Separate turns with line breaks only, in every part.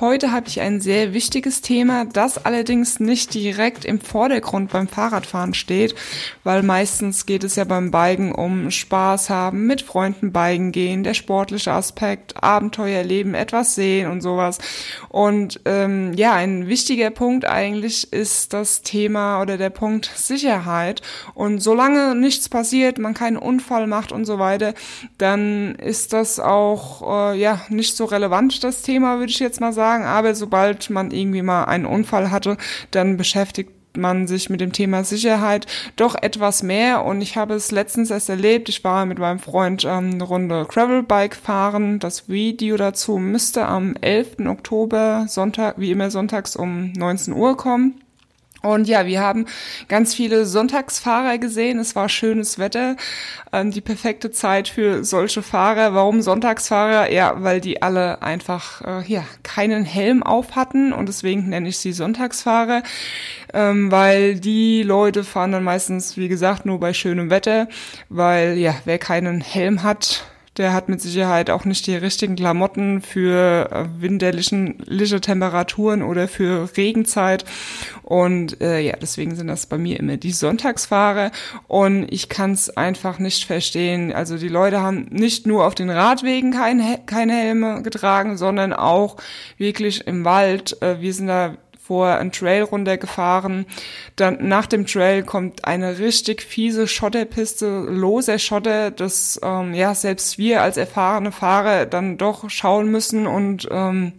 Heute habe ich ein sehr wichtiges Thema, das allerdings nicht direkt im Vordergrund beim Fahrradfahren steht, weil meistens geht es ja beim Biken um Spaß haben, mit Freunden biken gehen, der sportliche Aspekt, Abenteuer erleben, etwas sehen und sowas. Und ähm, ja, ein wichtiger Punkt eigentlich ist das Thema oder der Punkt Sicherheit. Und solange nichts passiert, man keinen Unfall macht und so weiter, dann ist das auch äh, ja nicht so relevant, das Thema, würde ich jetzt mal sagen sagen, aber sobald man irgendwie mal einen Unfall hatte, dann beschäftigt man sich mit dem Thema Sicherheit doch etwas mehr und ich habe es letztens erst erlebt. Ich war mit meinem Freund ähm, eine Runde Gravelbike fahren. Das Video dazu müsste am 11. Oktober Sonntag, wie immer sonntags um 19 Uhr kommen. Und ja, wir haben ganz viele Sonntagsfahrer gesehen. Es war schönes Wetter, ähm, die perfekte Zeit für solche Fahrer. Warum Sonntagsfahrer? Ja, weil die alle einfach äh, ja keinen Helm auf hatten und deswegen nenne ich sie Sonntagsfahrer, ähm, weil die Leute fahren dann meistens, wie gesagt, nur bei schönem Wetter, weil ja, wer keinen Helm hat, der hat mit Sicherheit auch nicht die richtigen Klamotten für äh, winterliche Temperaturen oder für Regenzeit. Und äh, ja, deswegen sind das bei mir immer die Sonntagsfahrer. Und ich kann es einfach nicht verstehen. Also die Leute haben nicht nur auf den Radwegen kein, keine Helme getragen, sondern auch wirklich im Wald. Äh, wir sind da vor einen Trail runtergefahren. Dann nach dem Trail kommt eine richtig fiese Schotterpiste, loser Schotter, dass ähm, ja selbst wir als erfahrene Fahrer dann doch schauen müssen und ähm,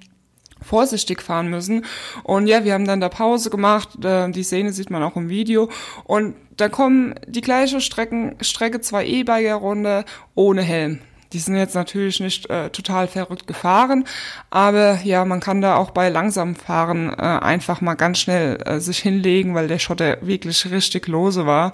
vorsichtig fahren müssen. Und ja, wir haben dann da Pause gemacht. Die Szene sieht man auch im Video. Und da kommen die gleiche Strecken, Strecke zwei E-Biker runter ohne Helm. Die sind jetzt natürlich nicht äh, total verrückt gefahren, aber ja, man kann da auch bei langsamem Fahren äh, einfach mal ganz schnell äh, sich hinlegen, weil der Schotter wirklich richtig lose war.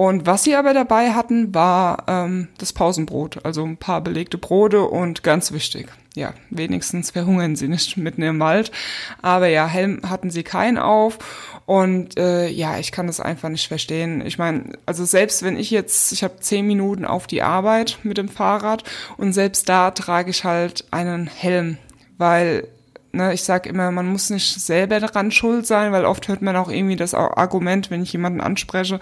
Und was sie aber dabei hatten, war ähm, das Pausenbrot, also ein paar belegte Brote und ganz wichtig, ja, wenigstens verhungern sie nicht mitten im Wald. Aber ja, Helm hatten sie keinen auf und äh, ja, ich kann das einfach nicht verstehen. Ich meine, also selbst wenn ich jetzt, ich habe zehn Minuten auf die Arbeit mit dem Fahrrad und selbst da trage ich halt einen Helm, weil ne, ich sage immer, man muss nicht selber daran schuld sein, weil oft hört man auch irgendwie das Argument, wenn ich jemanden anspreche,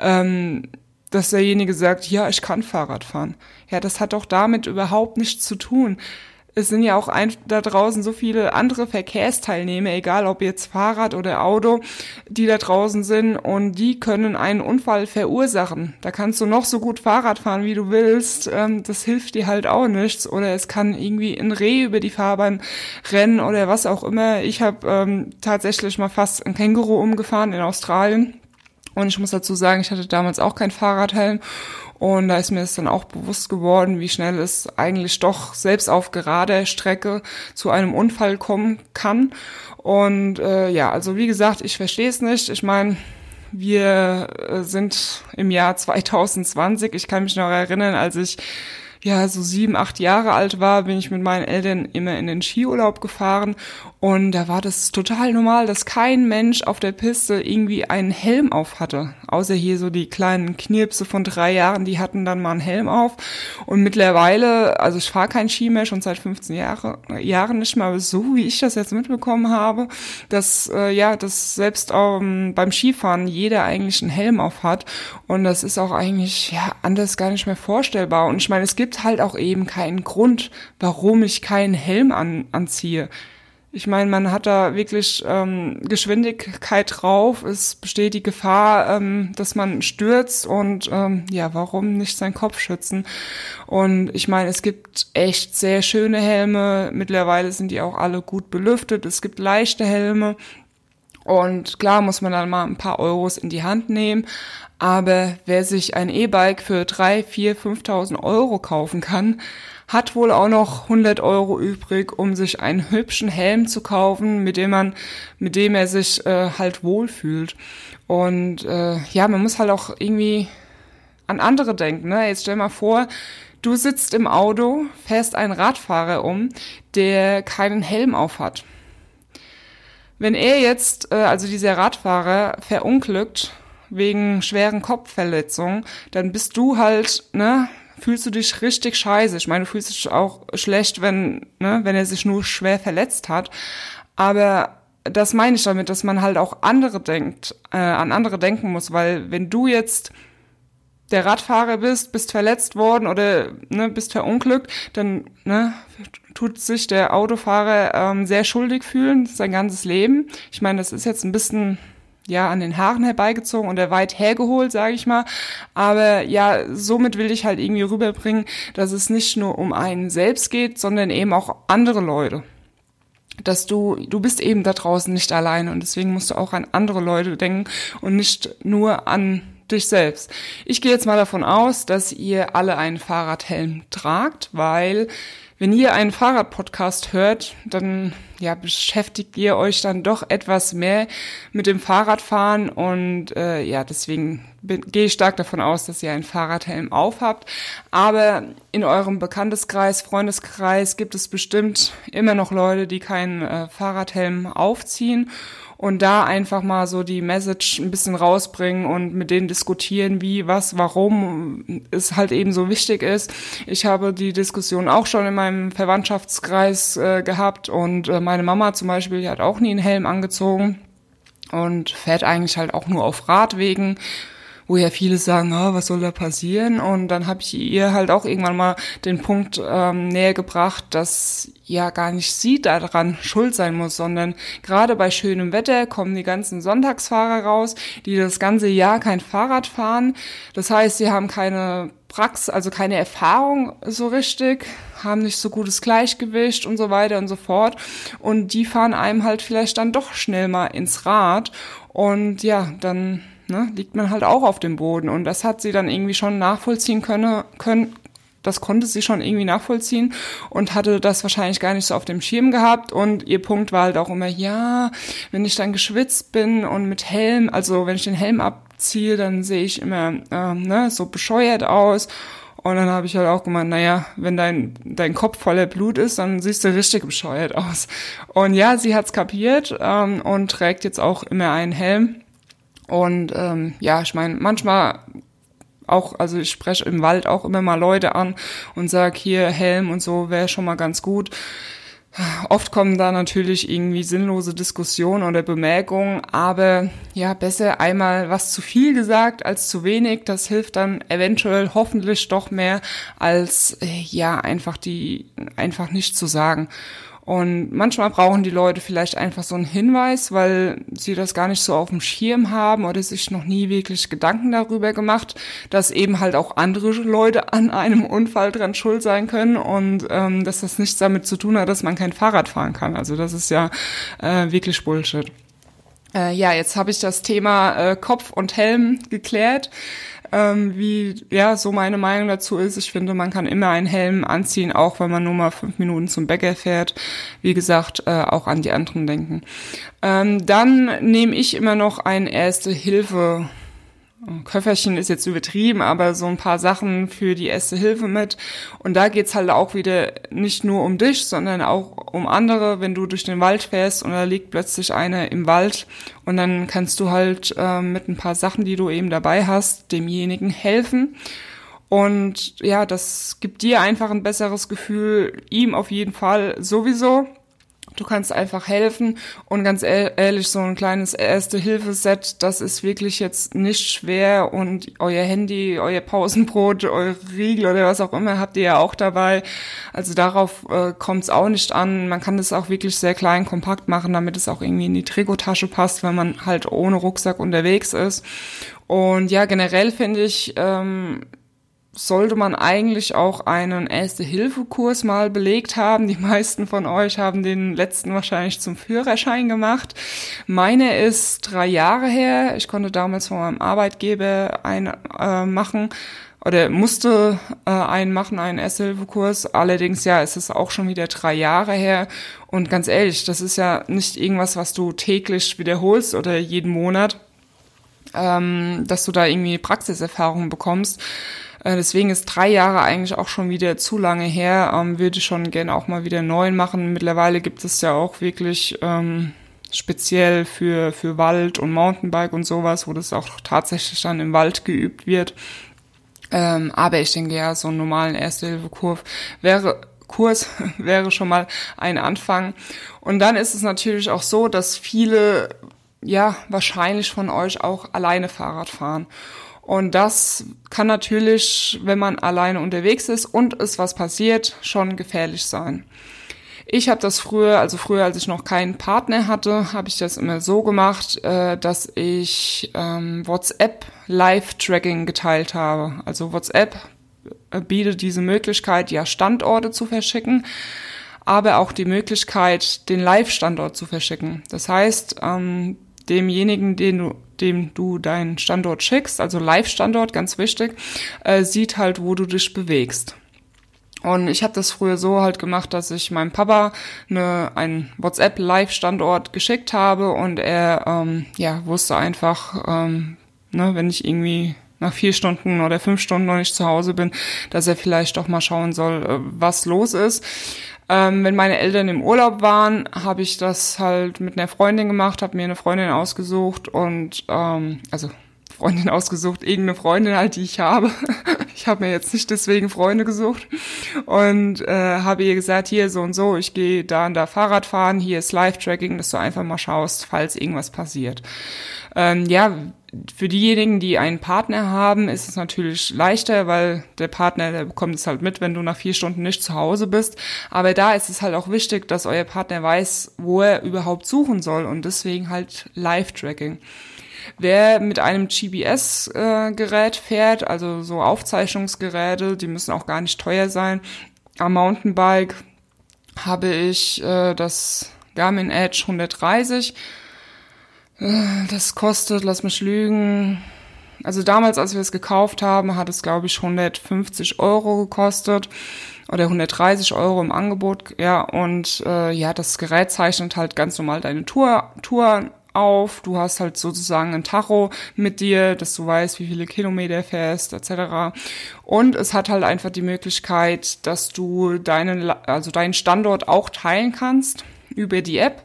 ähm, dass derjenige sagt, ja, ich kann Fahrrad fahren. Ja, das hat doch damit überhaupt nichts zu tun es sind ja auch ein, da draußen so viele andere Verkehrsteilnehmer, egal ob jetzt Fahrrad oder Auto, die da draußen sind und die können einen Unfall verursachen. Da kannst du noch so gut Fahrrad fahren, wie du willst. Ähm, das hilft dir halt auch nichts. Oder es kann irgendwie ein Reh über die Fahrbahn rennen oder was auch immer. Ich habe ähm, tatsächlich mal fast ein Känguru umgefahren in Australien. Und ich muss dazu sagen, ich hatte damals auch kein Fahrradhelm und da ist mir es dann auch bewusst geworden, wie schnell es eigentlich doch selbst auf gerader Strecke zu einem Unfall kommen kann. Und äh, ja, also wie gesagt, ich verstehe es nicht. Ich meine, wir äh, sind im Jahr 2020. Ich kann mich noch erinnern, als ich ja, so sieben, acht Jahre alt war, bin ich mit meinen Eltern immer in den Skiurlaub gefahren und da war das total normal, dass kein Mensch auf der Piste irgendwie einen Helm auf hatte. Außer hier so die kleinen Knirpse von drei Jahren, die hatten dann mal einen Helm auf. Und mittlerweile, also ich fahre kein Ski mehr, schon seit 15 Jahre, Jahren nicht mehr, aber so wie ich das jetzt mitbekommen habe, dass äh, ja, dass selbst ähm, beim Skifahren jeder eigentlich einen Helm auf hat. Und das ist auch eigentlich ja anders gar nicht mehr vorstellbar. Und ich meine, es gibt gibt halt auch eben keinen Grund, warum ich keinen Helm an, anziehe. Ich meine, man hat da wirklich ähm, Geschwindigkeit drauf. Es besteht die Gefahr, ähm, dass man stürzt und ähm, ja, warum nicht seinen Kopf schützen? Und ich meine, es gibt echt sehr schöne Helme. Mittlerweile sind die auch alle gut belüftet. Es gibt leichte Helme. Und klar muss man dann mal ein paar Euros in die Hand nehmen. Aber wer sich ein E-Bike für drei, vier, 5.000 Euro kaufen kann, hat wohl auch noch 100 Euro übrig, um sich einen hübschen Helm zu kaufen, mit dem man, mit dem er sich äh, halt wohlfühlt. Und äh, ja, man muss halt auch irgendwie an andere denken. Ne? Jetzt stell mal vor, du sitzt im Auto, fährst einen Radfahrer um, der keinen Helm auf hat wenn er jetzt, äh, also dieser Radfahrer, verunglückt wegen schweren Kopfverletzungen, dann bist du halt, ne, fühlst du dich richtig scheiße. Ich meine, du fühlst dich auch schlecht, wenn, ne, wenn er sich nur schwer verletzt hat. Aber das meine ich damit, dass man halt auch andere denkt, äh, an andere denken muss, weil wenn du jetzt der Radfahrer bist, bist verletzt worden oder ne, bist verunglückt, dann ne, tut sich der Autofahrer ähm, sehr schuldig fühlen, sein ganzes Leben. Ich meine, das ist jetzt ein bisschen ja an den Haaren herbeigezogen oder weit hergeholt, sage ich mal. Aber ja, somit will ich halt irgendwie rüberbringen, dass es nicht nur um einen selbst geht, sondern eben auch andere Leute. Dass du, du bist eben da draußen nicht alleine und deswegen musst du auch an andere Leute denken und nicht nur an dich selbst. Ich gehe jetzt mal davon aus, dass ihr alle einen Fahrradhelm tragt, weil wenn ihr einen Fahrradpodcast hört, dann ja, beschäftigt ihr euch dann doch etwas mehr mit dem Fahrradfahren und äh, ja, deswegen gehe ich stark davon aus, dass ihr einen Fahrradhelm aufhabt. Aber in eurem Bekannteskreis, Freundeskreis gibt es bestimmt immer noch Leute, die keinen äh, Fahrradhelm aufziehen und da einfach mal so die Message ein bisschen rausbringen und mit denen diskutieren, wie, was, warum es halt eben so wichtig ist. Ich habe die Diskussion auch schon in meinem Verwandtschaftskreis äh, gehabt und äh, meine Mama zum Beispiel, die hat auch nie einen Helm angezogen und fährt eigentlich halt auch nur auf Radwegen wo ja viele sagen, oh, was soll da passieren? Und dann habe ich ihr halt auch irgendwann mal den Punkt ähm, näher gebracht, dass ja gar nicht sie daran schuld sein muss, sondern gerade bei schönem Wetter kommen die ganzen Sonntagsfahrer raus, die das ganze Jahr kein Fahrrad fahren. Das heißt, sie haben keine Praxis, also keine Erfahrung so richtig, haben nicht so gutes Gleichgewicht und so weiter und so fort. Und die fahren einem halt vielleicht dann doch schnell mal ins Rad. Und ja, dann ne, liegt man halt auch auf dem Boden. Und das hat sie dann irgendwie schon nachvollziehen können, können das konnte sie schon irgendwie nachvollziehen und hatte das wahrscheinlich gar nicht so auf dem Schirm gehabt. Und ihr Punkt war halt auch immer, ja, wenn ich dann geschwitzt bin und mit Helm, also wenn ich den Helm abziehe, dann sehe ich immer ähm, ne, so bescheuert aus. Und dann habe ich halt auch gemeint, naja, wenn dein, dein Kopf voller Blut ist, dann siehst du richtig bescheuert aus. Und ja, sie hat's kapiert ähm, und trägt jetzt auch immer einen Helm. Und ähm, ja, ich meine, manchmal auch, also ich spreche im Wald auch immer mal Leute an und sag hier Helm und so wäre schon mal ganz gut. Oft kommen da natürlich irgendwie sinnlose Diskussionen oder Bemerkungen, aber ja, besser einmal was zu viel gesagt als zu wenig. Das hilft dann eventuell hoffentlich doch mehr als äh, ja einfach die einfach nicht zu sagen. Und manchmal brauchen die Leute vielleicht einfach so einen Hinweis, weil sie das gar nicht so auf dem Schirm haben oder sich noch nie wirklich Gedanken darüber gemacht, dass eben halt auch andere Leute an einem Unfall dran schuld sein können und ähm, dass das nichts damit zu tun hat, dass man kein Fahrrad fahren kann. Also das ist ja äh, wirklich Bullshit. Äh, ja, jetzt habe ich das Thema äh, Kopf und Helm geklärt ähm, wie ja so meine Meinung dazu ist. Ich finde, man kann immer einen Helm anziehen, auch wenn man nur mal fünf Minuten zum Bäcker fährt. Wie gesagt, äh, auch an die anderen denken. Ähm, dann nehme ich immer noch ein Erste Hilfe Köfferchen ist jetzt übertrieben, aber so ein paar Sachen für die erste Hilfe mit. Und da geht's halt auch wieder nicht nur um dich, sondern auch um andere, wenn du durch den Wald fährst und da liegt plötzlich eine im Wald und dann kannst du halt äh, mit ein paar Sachen, die du eben dabei hast, demjenigen helfen. Und ja, das gibt dir einfach ein besseres Gefühl, ihm auf jeden Fall sowieso. Du kannst einfach helfen und ganz ehrlich, so ein kleines Erste-Hilfe-Set, das ist wirklich jetzt nicht schwer und euer Handy, euer Pausenbrot, euer Riegel oder was auch immer habt ihr ja auch dabei. Also darauf äh, kommt es auch nicht an. Man kann das auch wirklich sehr klein, kompakt machen, damit es auch irgendwie in die Trikotasche passt, wenn man halt ohne Rucksack unterwegs ist. Und ja, generell finde ich, ähm, sollte man eigentlich auch einen Erste-Hilfe-Kurs mal belegt haben. Die meisten von euch haben den letzten wahrscheinlich zum Führerschein gemacht. Meine ist drei Jahre her. Ich konnte damals von meinem Arbeitgeber einen äh, machen oder musste äh, einen machen, einen Erste-Hilfe-Kurs. Allerdings, ja, es ist auch schon wieder drei Jahre her. Und ganz ehrlich, das ist ja nicht irgendwas, was du täglich wiederholst oder jeden Monat, ähm, dass du da irgendwie Praxiserfahrung bekommst äh, deswegen ist drei Jahre eigentlich auch schon wieder zu lange her. Ähm, würde schon gerne auch mal wieder neuen machen. Mittlerweile gibt es ja auch wirklich ähm, speziell für, für Wald und Mountainbike und sowas, wo das auch tatsächlich dann im Wald geübt wird. Ähm, aber ich denke ja, so einen normalen Erste-Hilfe-Kurs wäre, Kurs wäre schon mal ein Anfang. Und dann ist es natürlich auch so, dass viele, ja, wahrscheinlich von euch auch alleine Fahrrad fahren. Und das kann natürlich, wenn man alleine unterwegs ist und es was passiert, schon gefährlich sein. Ich habe das früher, also früher, als ich noch keinen Partner hatte, habe ich das immer so gemacht, äh, dass ich ähm, WhatsApp Live-Tracking geteilt habe. Also WhatsApp äh, bietet diese Möglichkeit, ja Standorte zu verschicken, aber auch die Möglichkeit, den Live-Standort zu verschicken. Das heißt, ähm, demjenigen, den du, dem du deinen Standort schickst, also Live-Standort, ganz wichtig, äh, sieht halt, wo du dich bewegst. Und ich habe das früher so halt gemacht, dass ich meinem Papa eine, einen WhatsApp-Live-Standort geschickt habe und er ähm, ja wusste einfach, ähm, ne, wenn ich irgendwie nach vier Stunden oder fünf Stunden noch nicht zu Hause bin, dass er vielleicht doch mal schauen soll, äh, was los ist. Ähm, wenn meine Eltern im Urlaub waren, habe ich das halt mit einer Freundin gemacht, habe mir eine Freundin ausgesucht und ähm, also Freundin ausgesucht, irgendeine Freundin halt, die ich habe. Ich habe mir jetzt nicht deswegen Freunde gesucht und äh, habe ihr gesagt, hier so und so, ich gehe da und da Fahrrad fahren, hier ist Live-Tracking, dass du einfach mal schaust, falls irgendwas passiert. Ähm, ja, für diejenigen, die einen Partner haben, ist es natürlich leichter, weil der Partner, der bekommt es halt mit, wenn du nach vier Stunden nicht zu Hause bist. Aber da ist es halt auch wichtig, dass euer Partner weiß, wo er überhaupt suchen soll und deswegen halt Live-Tracking. Wer mit einem GPS-Gerät fährt, also so Aufzeichnungsgeräte, die müssen auch gar nicht teuer sein. Am Mountainbike habe ich äh, das Garmin Edge 130. Das kostet, lass mich lügen, also damals, als wir es gekauft haben, hat es, glaube ich, 150 Euro gekostet oder 130 Euro im Angebot. Ja, und äh, ja, das Gerät zeichnet halt ganz normal deine Tour, Tour auf. Du hast halt sozusagen ein Tacho mit dir, dass du weißt, wie viele Kilometer fährst, etc. Und es hat halt einfach die Möglichkeit, dass du deinen, also deinen Standort auch teilen kannst über die App.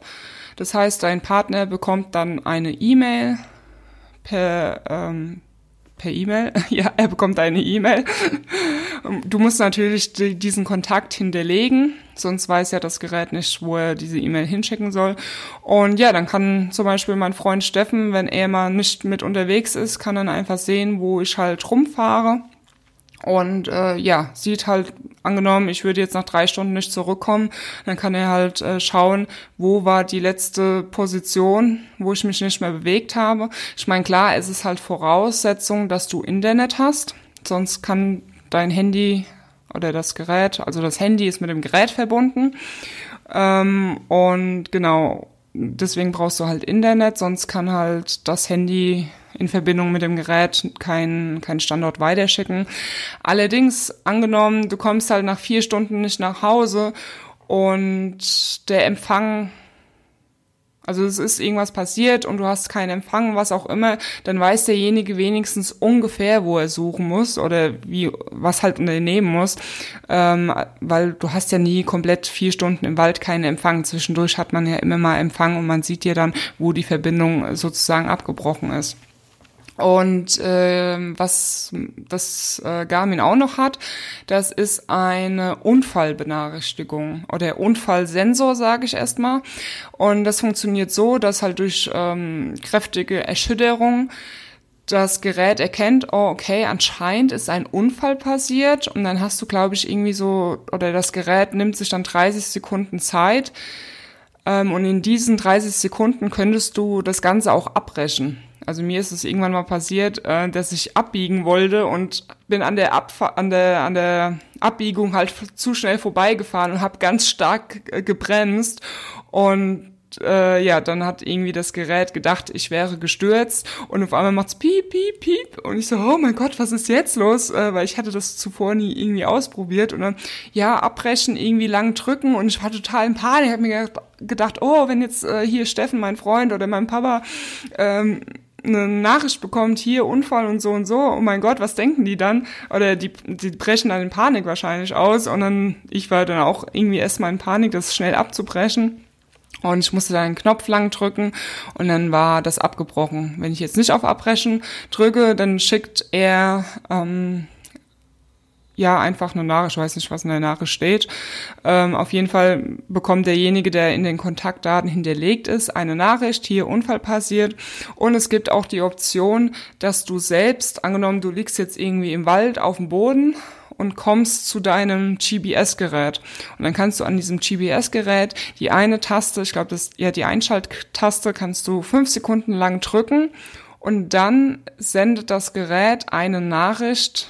Das heißt, dein Partner bekommt dann eine E-Mail per ähm, per E-Mail. Ja, er bekommt eine E-Mail. Du musst natürlich diesen Kontakt hinterlegen, sonst weiß ja das Gerät nicht, wo er diese E-Mail hinschicken soll. Und ja, dann kann zum Beispiel mein Freund Steffen, wenn er mal nicht mit unterwegs ist, kann dann einfach sehen, wo ich halt rumfahre und äh, ja, sieht halt, angenommen, ich würde jetzt nach drei Stunden nicht zurückkommen, dann kann er halt äh, schauen, wo war die letzte Position, wo ich mich nicht mehr bewegt habe. Ich meine, klar, es ist halt Voraussetzung, dass du Internet hast, sonst kann dein Handy oder das Gerät, also das Handy ist mit dem Gerät verbunden. Ähm, und genau, deswegen brauchst du halt Internet, sonst kann halt das Handy in Verbindung mit dem Gerät keinen kein Standort weiterschicken. Allerdings, angenommen, du kommst halt nach vier Stunden nicht nach Hause und der Empfang also es ist irgendwas passiert und du hast keinen Empfang, was auch immer, dann weiß derjenige wenigstens ungefähr, wo er suchen muss oder wie was halt unternehmen muss, ähm, weil du hast ja nie komplett vier Stunden im Wald keinen Empfang. Zwischendurch hat man ja immer mal Empfang und man sieht ja dann, wo die Verbindung sozusagen abgebrochen ist. Und äh, was das äh, Garmin auch noch hat, das ist eine Unfallbenachrichtigung oder Unfallsensor, sage ich erstmal. Und das funktioniert so, dass halt durch ähm, kräftige Erschütterung das Gerät erkennt, oh, okay, anscheinend ist ein Unfall passiert und dann hast du, glaube ich, irgendwie so, oder das Gerät nimmt sich dann 30 Sekunden Zeit ähm, und in diesen 30 Sekunden könntest du das Ganze auch abbrechen. Also mir ist es irgendwann mal passiert, äh, dass ich abbiegen wollte und bin an der, Abfa an der, an der Abbiegung halt zu schnell vorbeigefahren und habe ganz stark äh, gebremst und äh, ja, dann hat irgendwie das Gerät gedacht, ich wäre gestürzt und auf einmal macht's piep, piep, piep und ich so, oh mein Gott, was ist jetzt los? Äh, weil ich hatte das zuvor nie irgendwie ausprobiert und dann, ja, abbrechen, irgendwie lang drücken und ich war total in Panik, ich habe mir gedacht, oh, wenn jetzt äh, hier Steffen, mein Freund oder mein Papa ähm, eine Nachricht bekommt, hier Unfall und so und so, oh mein Gott, was denken die dann? Oder die, die brechen dann in Panik wahrscheinlich aus und dann, ich war dann auch irgendwie erstmal in Panik, das schnell abzubrechen. Und ich musste da einen Knopf lang drücken und dann war das abgebrochen. Wenn ich jetzt nicht auf Abbrechen drücke, dann schickt er ähm, ja einfach eine Nachricht, ich weiß nicht, was in der Nachricht steht. Ähm, auf jeden Fall bekommt derjenige, der in den Kontaktdaten hinterlegt ist, eine Nachricht, hier Unfall passiert. Und es gibt auch die Option, dass du selbst, angenommen, du liegst jetzt irgendwie im Wald auf dem Boden und kommst zu deinem GBS-Gerät. Und dann kannst du an diesem GBS-Gerät die eine Taste, ich glaube, das ja die Einschalttaste, kannst du fünf Sekunden lang drücken und dann sendet das Gerät eine Nachricht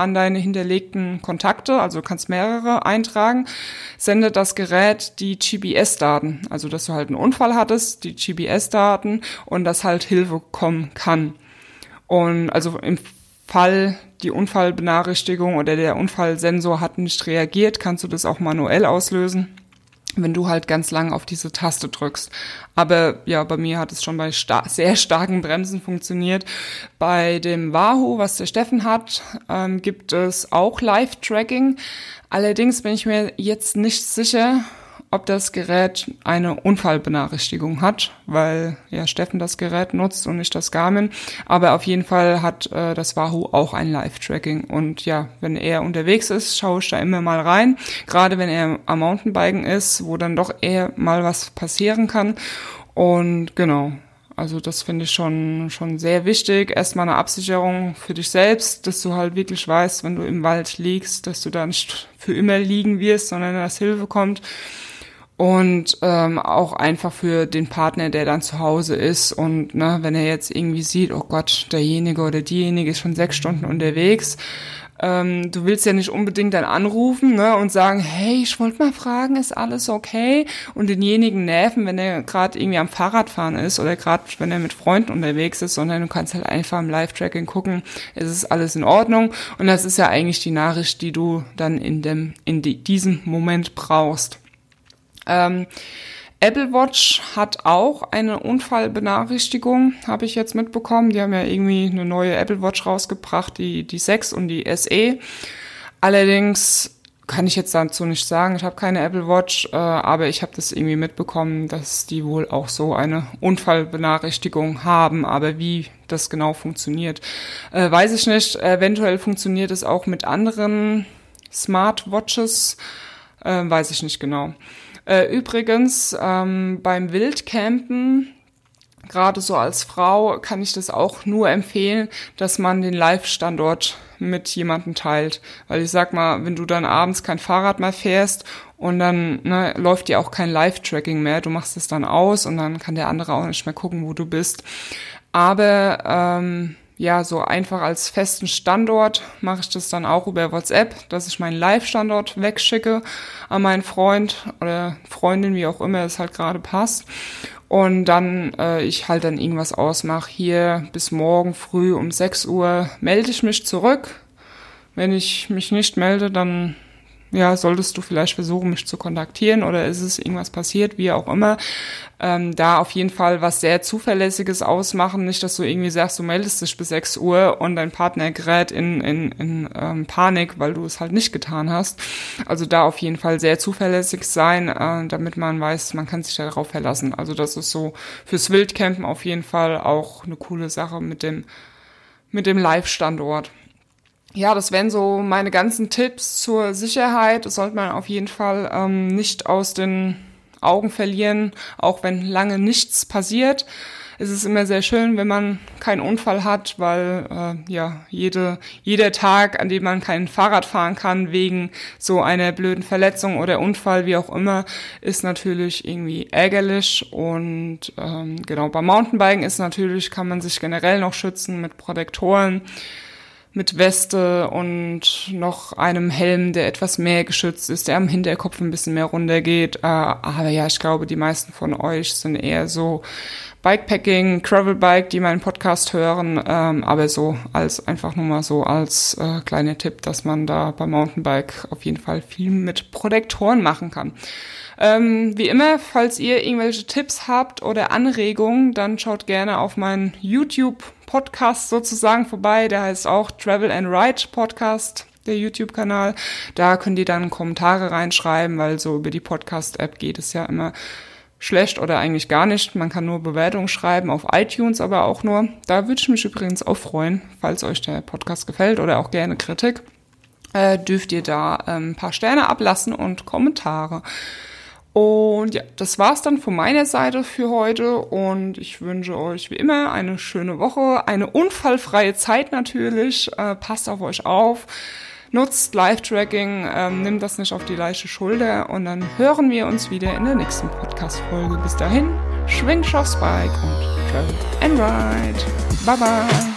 an deine hinterlegten Kontakte, also kannst mehrere eintragen, sendet das Gerät die GPS-Daten, also dass du halt einen Unfall hattest, die GPS-Daten und dass halt Hilfe kommen kann. Und also im Fall die Unfallbenachrichtigung oder der Unfallsensor hat nicht reagiert, kannst du das auch manuell auslösen wenn du halt ganz lang auf diese Taste drückst. Aber ja, bei mir hat es schon bei star sehr starken Bremsen funktioniert. Bei dem Wahoo, was der Steffen hat, ähm, gibt es auch Live-Tracking. Allerdings bin ich mir jetzt nicht sicher, ob das Gerät eine Unfallbenachrichtigung hat, weil ja Steffen das Gerät nutzt und nicht das Garmin. Aber auf jeden Fall hat äh, das Wahoo auch ein Live-Tracking. Und ja, wenn er unterwegs ist, schaue ich da immer mal rein. Gerade wenn er am Mountainbiken ist, wo dann doch eher mal was passieren kann. Und genau, also das finde ich schon, schon sehr wichtig. Erstmal eine Absicherung für dich selbst, dass du halt wirklich weißt, wenn du im Wald liegst, dass du da nicht für immer liegen wirst, sondern dass Hilfe kommt und ähm, auch einfach für den Partner, der dann zu Hause ist und ne, wenn er jetzt irgendwie sieht, oh Gott, derjenige oder diejenige ist schon sechs Stunden unterwegs, ähm, du willst ja nicht unbedingt dann anrufen ne, und sagen, hey, ich wollte mal fragen, ist alles okay? Und denjenigen nerven, wenn er gerade irgendwie am Fahrradfahren ist oder gerade wenn er mit Freunden unterwegs ist, sondern du kannst halt einfach im Live-Tracking gucken, ist es alles in Ordnung und das ist ja eigentlich die Nachricht, die du dann in dem in die, diesem Moment brauchst. Ähm, Apple Watch hat auch eine Unfallbenachrichtigung, habe ich jetzt mitbekommen. Die haben ja irgendwie eine neue Apple Watch rausgebracht, die, die 6 und die SE. Allerdings kann ich jetzt dazu nicht sagen, ich habe keine Apple Watch, äh, aber ich habe das irgendwie mitbekommen, dass die wohl auch so eine Unfallbenachrichtigung haben. Aber wie das genau funktioniert, äh, weiß ich nicht. Eventuell funktioniert es auch mit anderen Smartwatches, äh, weiß ich nicht genau. Äh, übrigens, ähm, beim Wildcampen, gerade so als Frau, kann ich das auch nur empfehlen, dass man den Live-Standort mit jemandem teilt. Weil ich sag mal, wenn du dann abends kein Fahrrad mehr fährst und dann ne, läuft dir auch kein Live-Tracking mehr, du machst es dann aus und dann kann der andere auch nicht mehr gucken, wo du bist. Aber ähm, ja, so einfach als festen Standort mache ich das dann auch über WhatsApp, dass ich meinen Live-Standort wegschicke an meinen Freund oder Freundin, wie auch immer es halt gerade passt. Und dann äh, ich halt dann irgendwas ausmache. Hier bis morgen früh um 6 Uhr melde ich mich zurück. Wenn ich mich nicht melde, dann ja, solltest du vielleicht versuchen, mich zu kontaktieren oder ist es irgendwas passiert, wie auch immer. Ähm, da auf jeden Fall was sehr Zuverlässiges ausmachen. Nicht, dass du irgendwie sagst, du meldest dich bis 6 Uhr und dein Partner gerät in, in, in ähm, Panik, weil du es halt nicht getan hast. Also da auf jeden Fall sehr zuverlässig sein, äh, damit man weiß, man kann sich darauf verlassen. Also das ist so fürs Wildcampen auf jeden Fall auch eine coole Sache mit dem, mit dem Live-Standort ja, das wären so meine ganzen Tipps zur Sicherheit. Das sollte man auf jeden Fall ähm, nicht aus den Augen verlieren, auch wenn lange nichts passiert. Es ist immer sehr schön, wenn man keinen Unfall hat, weil äh, ja jede, jeder Tag, an dem man kein Fahrrad fahren kann wegen so einer blöden Verletzung oder Unfall, wie auch immer, ist natürlich irgendwie ärgerlich. Und ähm, genau beim Mountainbiken ist natürlich, kann man sich generell noch schützen mit Protektoren mit Weste und noch einem Helm, der etwas mehr geschützt ist, der am Hinterkopf ein bisschen mehr runtergeht. Äh, aber ja, ich glaube, die meisten von euch sind eher so Bikepacking, Gravelbike, die meinen Podcast hören, ähm, aber so als einfach nur mal so als äh, kleiner Tipp, dass man da beim Mountainbike auf jeden Fall viel mit Protektoren machen kann. Ähm, wie immer, falls ihr irgendwelche Tipps habt oder Anregungen, dann schaut gerne auf meinen YouTube-Podcast sozusagen vorbei. Der heißt auch Travel and Ride Podcast der YouTube-Kanal. Da könnt ihr dann Kommentare reinschreiben, weil so über die Podcast-App geht es ja immer schlecht oder eigentlich gar nicht. Man kann nur Bewertungen schreiben auf iTunes, aber auch nur. Da würde ich mich übrigens auch freuen, falls euch der Podcast gefällt oder auch gerne Kritik. Äh, dürft ihr da ähm, ein paar Sterne ablassen und Kommentare. Und ja, das war's dann von meiner Seite für heute und ich wünsche euch wie immer eine schöne Woche, eine unfallfreie Zeit natürlich. Äh, passt auf euch auf, nutzt Live-Tracking, ähm, nimmt das nicht auf die leichte Schulter und dann hören wir uns wieder in der nächsten Podcast-Folge. Bis dahin, schwingt aufs Bike und travel and ride. Bye bye.